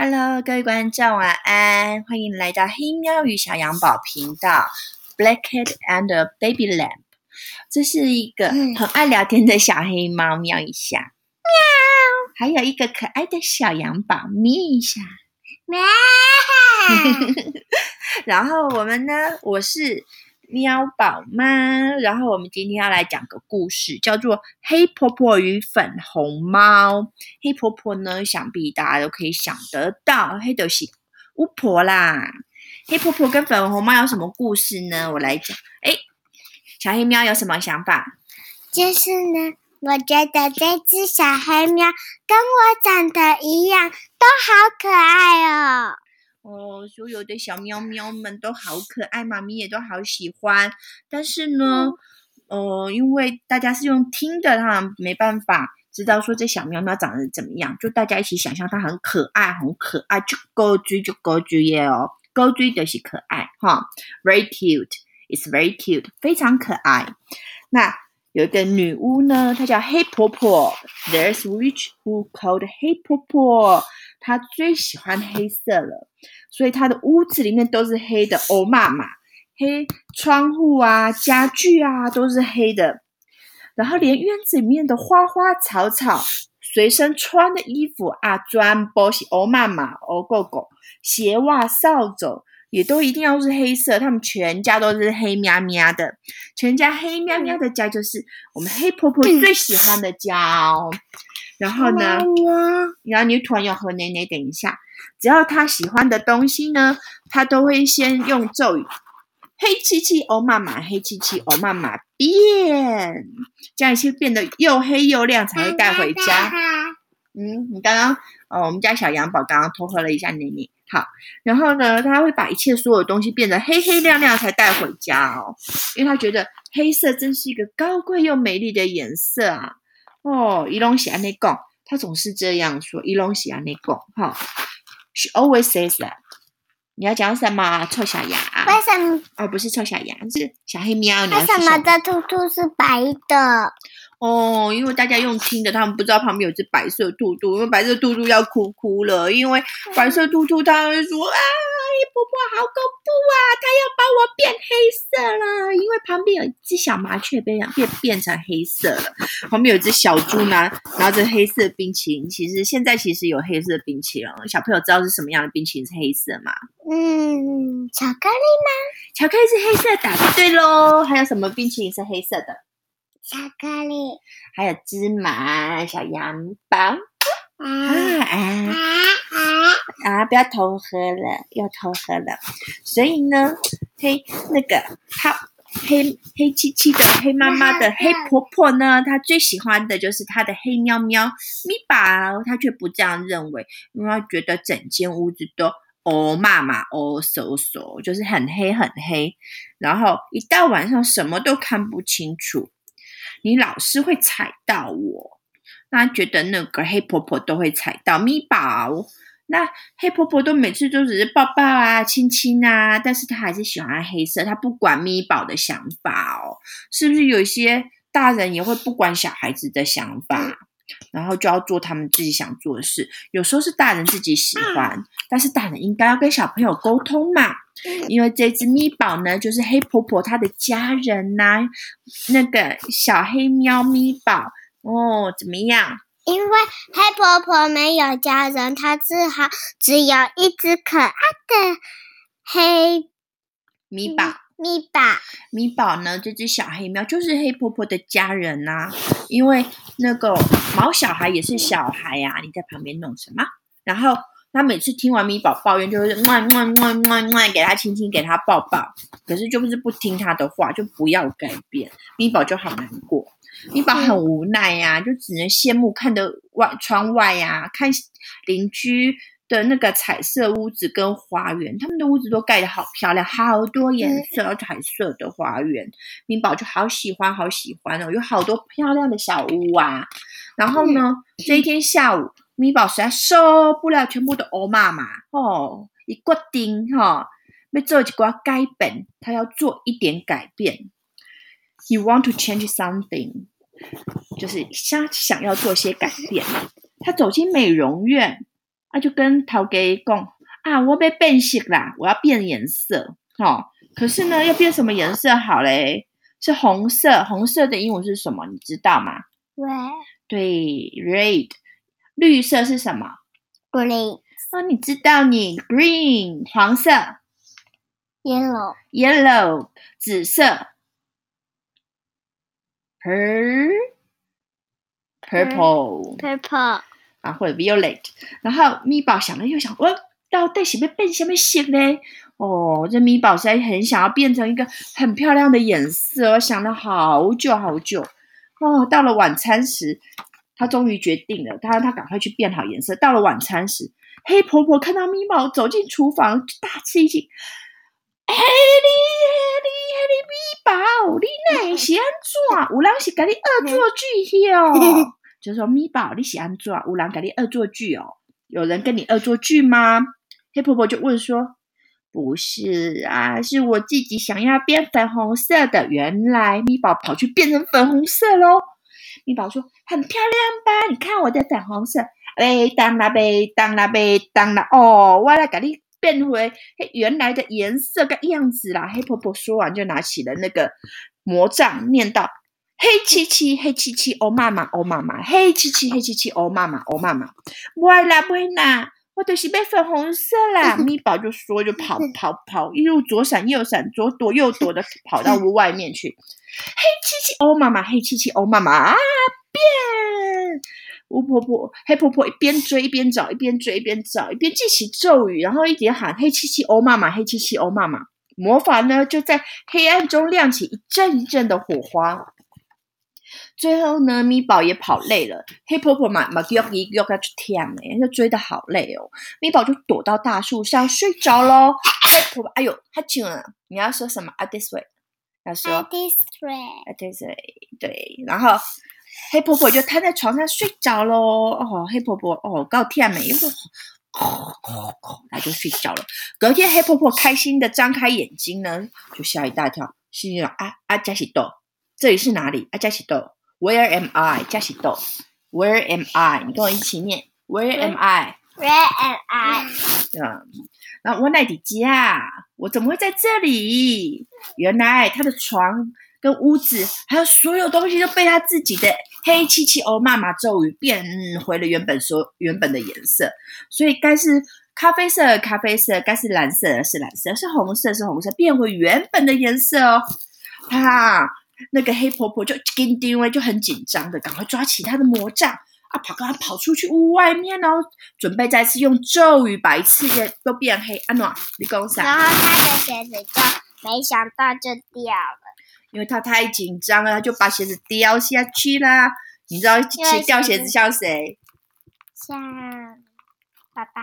Hello，各位观众，晚安！欢迎来到黑喵与小羊宝频道，Black Cat and Baby Lamp。这是一个很爱聊天的小黑猫，喵一下，喵。还有一个可爱的小羊宝，咪一下，喵。然后我们呢，我是。喵宝妈，然后我们今天要来讲个故事，叫做《黑婆婆与粉红猫》。黑婆婆呢，想必大家都可以想得到，黑的是巫婆啦。黑婆婆跟粉红猫有什么故事呢？我来讲。哎，小黑喵有什么想法？就是呢，我觉得这只小黑喵跟我长得一样，都好可爱哦。哦，所有的小喵喵们都好可爱，妈咪也都好喜欢。但是呢，呃，因为大家是用听的，哈没办法知道说这小喵喵长得怎么样。就大家一起想象它很可爱，很可爱，就高追就高追耶哦，高追的是可爱哈，very cute，it's very cute，非常可爱。那有一个女巫呢，她叫黑婆婆，there's witch who called 黑婆婆，她最喜欢黑色了。所以他的屋子里面都是黑的，哦妈妈，黑窗户啊，家具啊都是黑的，然后连院子里面的花花草草，随身穿的衣服啊，砖包是哦妈妈，哦狗狗，鞋袜扫帚也都一定要是黑色，他们全家都是黑喵喵的，全家黑喵喵的家就是我们黑婆婆最喜欢的家哦。然后呢，然后你突然要喝奶奶，等一下。只要他喜欢的东西呢，他都会先用咒语“黑漆漆哦妈妈，黑漆漆哦妈妈”变，这样先变得又黑又亮，才会带回家。嗯，你刚刚哦，我们家小羊宝刚刚偷喝了一下奶奶。好，然后呢，他会把一切所有东西变得黑黑亮亮才带回家哦，因为他觉得黑色真是一个高贵又美丽的颜色啊。哦，伊隆喜安内贡，他总是这样说，伊隆喜安内贡，哈。She always says that。你要讲什么？臭小羊？为什么？哦，不是臭小羊，是小黑喵。为什么这兔兔是白的？哦，因为大家用听的，他们不知道旁边有只白色兔兔，因为白色兔兔要哭哭了，因为白色兔兔它会说啊。婆婆好恐怖啊！它要把我变黑色了，旁边有一只小麻雀变变变成黑色了。旁边有一只小猪呢，拿着黑色冰淇淋。其实现在其实有黑色冰淇淋，小朋友知道是什么样的冰淇淋是黑色吗？嗯，巧克力吗？巧克力是黑色的，对喽。还有什么冰淇淋是黑色的？巧克力。还有芝麻小羊包。啊啊啊啊！不要偷喝了，又偷喝了。所以呢，嘿那个好黑黑漆漆的黑妈妈的黑婆婆呢，她最喜欢的就是她的黑喵喵咪宝，她却不这样认为，因为她觉得整间屋子都哦妈妈哦嗖嗖，就是很黑很黑，然后一到晚上什么都看不清楚，你老是会踩到我。那觉得那个黑婆婆都会踩到咪宝，那黑婆婆都每次都只是抱抱啊、亲亲啊，但是她还是喜欢黑色，她不管咪宝的想法哦，是不是有一些大人也会不管小孩子的想法，然后就要做他们自己想做的事？有时候是大人自己喜欢，但是大人应该要跟小朋友沟通嘛，因为这只咪宝呢，就是黑婆婆她的家人呐，那个小黑喵咪宝。哦，怎么样？因为黑婆婆没有家人，她只好只有一只可爱的黑米宝。米宝，米宝呢？这只小黑喵就是黑婆婆的家人呐。因为那个毛小孩也是小孩呀，你在旁边弄什么？然后他每次听完米宝抱怨，就是么么么么么，给他亲亲，给他抱抱。可是就是不听他的话，就不要改变。米宝就好难过。米宝很无奈呀，就只能羡慕看的外窗外呀，看邻居的那个彩色屋子跟花园，他们的屋子都盖得好漂亮，好多颜色彩色的花园，米宝就好喜欢，好喜欢哦，有好多漂亮的小屋啊。然后呢，这一天下午，米宝实在受不了全部的欧妈妈哦，一决定哈，要做一个改变，他要做一点改变。You want to change something，就是想想要做些改变。他走进美容院，啊，就跟陶给讲啊，我被变色啦，我要变颜色，哦。可是呢，要变什么颜色好嘞？是红色，红色的英文是什么？你知道吗？Red, 对，red。绿色是什么？green, 哦，你知道你 green 黄色 yellow,，yellow 紫色，pur purple。purple, 啊，或者 violet。然后咪宝想了又想，我到底是要变什么色呢？哦，这咪宝实在很想要变成一个很漂亮的颜色，我想了好久好久。哦，到了晚餐时，他终于决定了，他他赶快去变好颜色。到了晚餐时，黑婆婆看到咪宝走进厨房，就大吃一惊。你嘿你咪宝，你哪是安怎？有人是给你恶作剧哦？就说咪宝，你喜欢做有人给你恶作剧哦？有人跟你恶作剧吗？黑婆婆就问说：“不是啊，是我自己想要变粉红色的。原来咪宝跑去变成粉红色喽。”咪宝说：“很漂亮吧？你看我的粉红色，被当啦，呗当啦，呗当啦！哦，我来给你变回原来的颜色跟样子啦。”黑婆婆说完就拿起了那个魔杖，念道。黑漆漆，黑漆漆，哦妈妈，哦妈妈，黑漆漆，黑漆漆，哦妈妈，哦妈妈，不会啦，不会啦，我都是被粉红色啦。咪宝就说，就跑跑跑，一路左闪右闪，左躲右躲的跑到屋外面去。黑漆漆，哦妈妈，黑漆漆，哦妈妈啊，变！巫婆婆、黑婆婆一边追一边找，一边追一边找，一边记起咒语，然后一边喊黑漆漆，哦妈妈，黑漆漆，哦妈妈。魔法呢，就在黑暗中亮起一阵一阵的火花。最后呢，咪宝也跑累了，黑婆婆嘛嘛又一又要去舔哎，就追得好累哦。咪宝就躲到大树上睡着喽。黑婆婆，哎呦，太轻了！你要说什么啊？This way，要说 this way, 啊，This way，对。然后黑婆婆就瘫在床上睡着喽。哦，黑婆婆哦，够甜美，又是哦哦哦，她就睡着了。隔天，黑婆婆开心的张开眼睛呢，就吓一大跳，心想啊啊，加喜豆，这里是哪里？啊，加喜豆。Where am I？加喜豆。Where am I？你跟我一起念。Where am I？where am I? 嗯，然后我哪里家？我怎么会在这里？原来他的床跟屋子还有所有东西都被他自己的黑漆漆哦妈妈咒语变回了原本所原本的颜色，所以该是咖啡色咖啡色，该是蓝色的是蓝色，是红色是红色，变回原本的颜色哦。哈，那个黑婆婆就跟定位就很紧张的，赶快抓起她的魔杖啊，跑赶快跑出去屋外面哦，准备再次用咒语把一次也都变黑。安诺，你讲啥？然后他的鞋子就没想到就掉了，因为他太紧张了，他就把鞋子掉下去啦。你知道鞋掉鞋子像谁？像爸爸。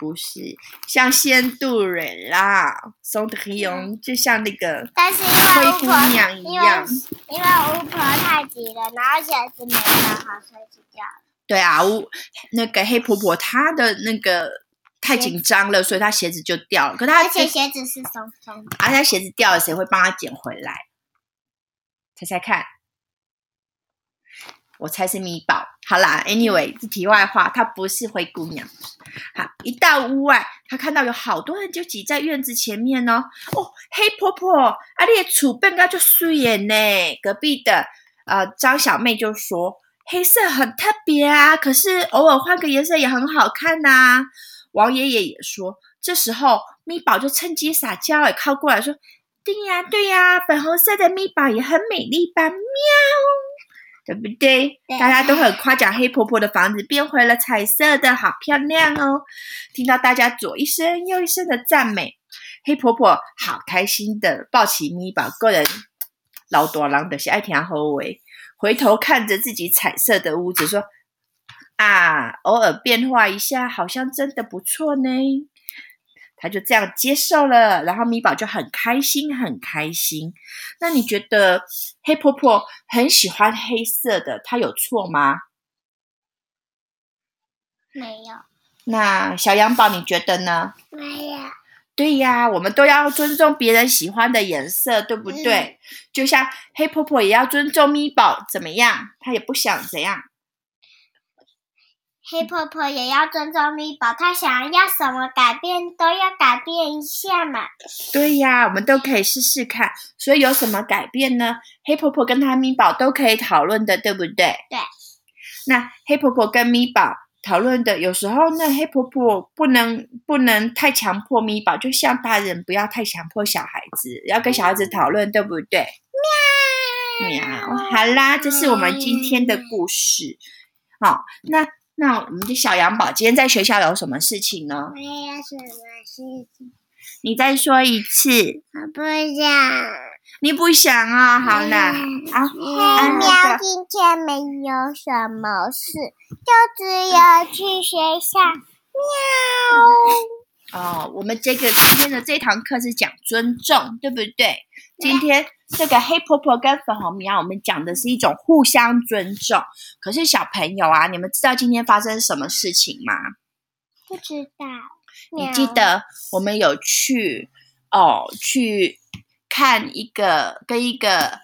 不是，像仙杜人啦，松的黑龙就像那个但是因为灰姑，娘一因样为。因为巫婆太急了，然后鞋子没穿好，所以就掉了。对啊，巫那个黑婆婆她的那个太紧张了，所以她鞋子就掉了。可她而且鞋子是松松的，啊，她鞋子掉了，谁会帮她捡回来？猜猜看。我猜是米宝。好啦，anyway，这题外话，她不是灰姑娘。好，一到屋外，她看到有好多人就挤在院子前面哦。哦，黑婆婆，啊，你的厝变个就素眼呢。隔壁的呃张小妹就说，黑色很特别啊，可是偶尔换个颜色也很好看呐、王爷爷也说，这时候咪宝就趁机撒娇，也靠过来说：“对呀，对呀，粉红色的咪宝也很美丽吧？喵，对不对？对大家都很夸奖黑婆婆的房子变回了彩色的，好漂亮哦！听到大家左一声右一声的赞美，黑婆婆好开心的抱起咪宝，个人老多郎的是爱听后尾，回头看着自己彩色的屋子说。啊，偶尔变化一下，好像真的不错呢。他就这样接受了，然后米宝就很开心，很开心。那你觉得黑婆婆很喜欢黑色的，她有错吗？没有，那小羊宝，你觉得呢？没有，对呀，我们都要尊重别人喜欢的颜色，对不对？就像黑婆婆也要尊重咪宝，怎么样？她也不想怎样。黑婆婆也要尊重咪宝，她想要什么改变都要改变一下嘛。对呀，我们都可以试试看。所以有什么改变呢？黑婆婆跟她咪宝都可以讨论的，对不对？对。那黑婆婆跟咪宝讨论的，有时候那黑婆婆不能不能太强迫咪宝，就像大人不要太强迫小孩子，要跟小孩子讨论，对不对？喵喵，好啦，这是我们今天的故事。好，那。那我们的小羊宝今天在学校有什么事情呢？没有什么事情。你再说一次。我不想。你不想啊？好呢。啊。黑喵今天没有什么事，就只有去学校。喵。哦，我们这个今天的这堂课是讲尊重，对不对？今天。这个黑婆婆跟粉红喵，我们讲的是一种互相尊重。可是小朋友啊，你们知道今天发生什么事情吗？不知道。你记得我们有去哦，去看一个跟一个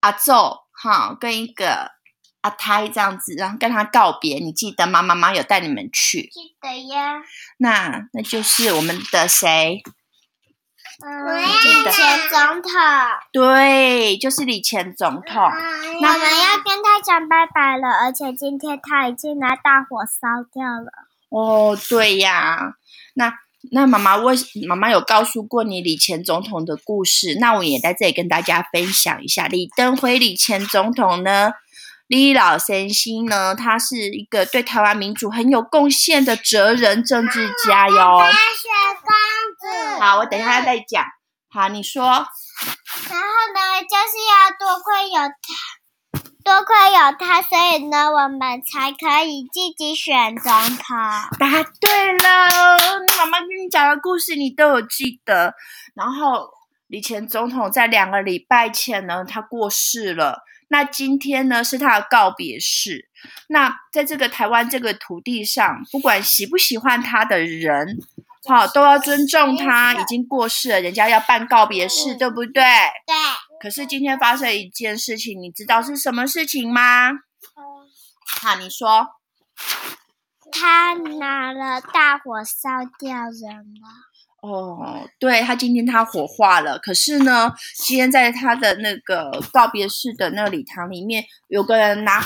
阿奏哈，跟一个阿胎这样子，然后跟他告别。你记得吗？妈妈有带你们去。记得呀。那那就是我们的谁？李前总统，对，就是李前总统。我们要跟他讲拜拜了，而且今天他已经拿大火烧掉了。哦，对呀，那那妈妈为妈妈有告诉过你李前总统的故事，那我也在这里跟大家分享一下。李登辉李前总统呢，李老先生呢，他是一个对台湾民主很有贡献的哲人政治家哟。好，我等一下再讲。好，你说。然后呢，就是要多亏有他，多亏有他，所以呢，我们才可以自己选总统。答对了，妈妈跟你讲的故事你都有记得。然后，李前总统在两个礼拜前呢，他过世了。那今天呢，是他的告别式。那在这个台湾这个土地上，不管喜不喜欢他的人。好，都要尊重他，已经过世了，人家要办告别式，对不对？对。可是今天发生一件事情，你知道是什么事情吗？好，你说。他拿了大火烧掉人了。哦，对，他今天他火化了。可是呢，今天在他的那个告别式的那个礼堂里面，有个人拿。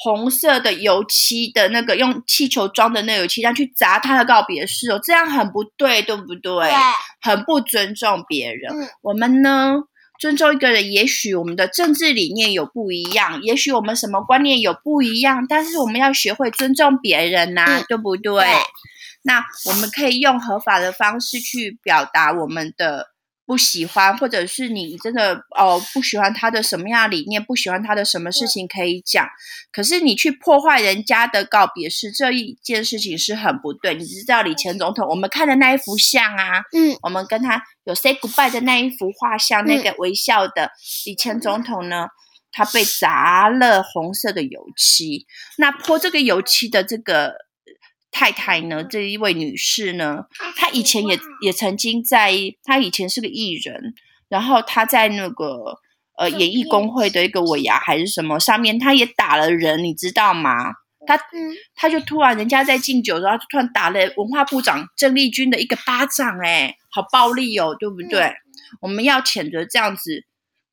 红色的油漆的那个用气球装的那油漆，然后去砸他的告别式哦，这样很不对，对不对？对，很不尊重别人。我们呢，尊重一个人，也许我们的政治理念有不一样，也许我们什么观念有不一样，但是我们要学会尊重别人呐，对不对？那我们可以用合法的方式去表达我们的。不喜欢，或者是你真的哦不喜欢他的什么样的理念，不喜欢他的什么事情可以讲，可是你去破坏人家的告别式这一件事情是很不对。你知道李前总统，我们看的那一幅像啊，嗯，我们跟他有 say goodbye 的那一幅画像，那个微笑的李前总统呢，他被砸了红色的油漆，那泼这个油漆的这个。太太呢？这一位女士呢？她以前也也曾经在，她以前是个艺人，然后她在那个呃演艺工会的一个尾牙还是什么上面，她也打了人，你知道吗？她她就突然人家在敬酒，然后突然打了文化部长郑丽君的一个巴掌，哎，好暴力哦，对不对？我们要谴责这样子。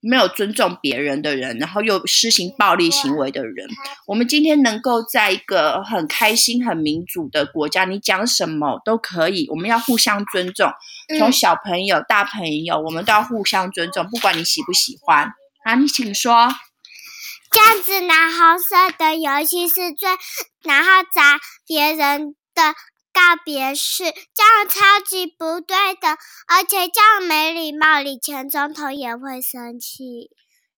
没有尊重别人的人，然后又施行暴力行为的人，我们今天能够在一个很开心、很民主的国家，你讲什么都可以。我们要互相尊重，从小朋友、大朋友，我们都要互相尊重，不管你喜不喜欢。啊，你请说。这样子拿红色的游戏是最，然后砸别人的。告别式这样超级不对的，而且这样没礼貌，李前总统也会生气。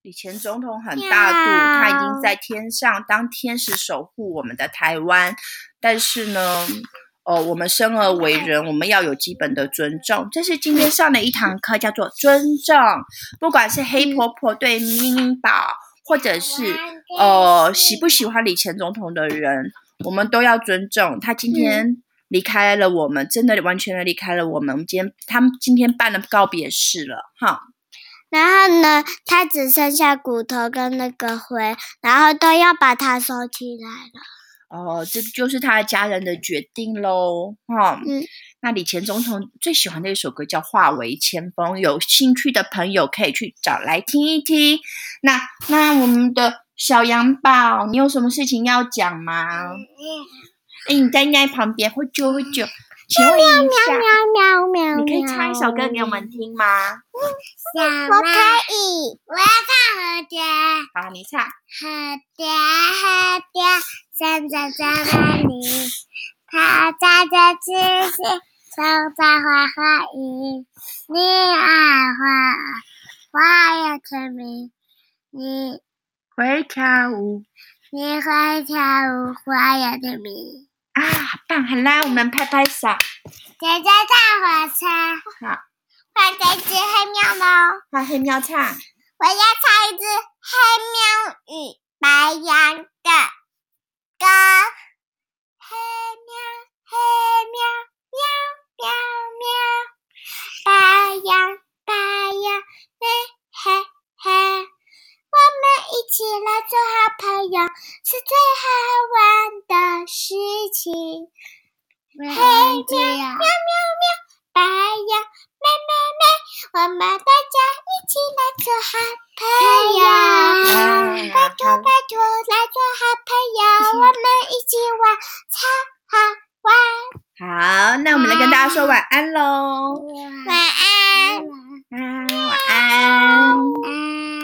李前总统很大度，他已经在天上当天使守护我们的台湾。但是呢，哦，我们生而为人，我们要有基本的尊重。这是今天上的一堂课，叫做尊重。不管是黑婆婆对咪咪宝，或者是呃喜不喜欢李前总统的人，我们都要尊重他今天。离开了我们，真的完全的离开了我们。我们今天他们今天办了告别式了，哈。然后呢，他只剩下骨头跟那个灰，然后都要把它收起来了。哦，这就是他家人的决定喽，哈。嗯，那李前总统最喜欢的一首歌叫《化为前锋》，有兴趣的朋友可以去找来听一听。那那我们的小羊宝，你有什么事情要讲吗？哎，你在那旁边会久会久，请问一喵下，喵喵，你可以唱一首歌给我们听吗？我可以，我要唱河蝶，好，你唱。河蝶河蝶，现在在哪里？它在这之前，藏在花花里。你爱花，花也甜蜜。你会跳舞你会跳舞，花要成名。啊，棒！好啦，我们拍拍手。姐姐大火车，好，换这只黑喵喽。换，黑喵唱。我要唱一只黑喵与白羊的歌。黑喵，黑喵，喵喵喵，白羊，白羊，嘿嘿嘿，我们一起来做好朋友，是最好玩的事情。黑喵，喵喵喵，白羊，妹妹妹，我们大家一起来做好朋友。啊拜托拜托，来做好朋友，我们一起玩，超好玩。好，那我们来跟大家说晚安喽。晚安。晚安，晚安。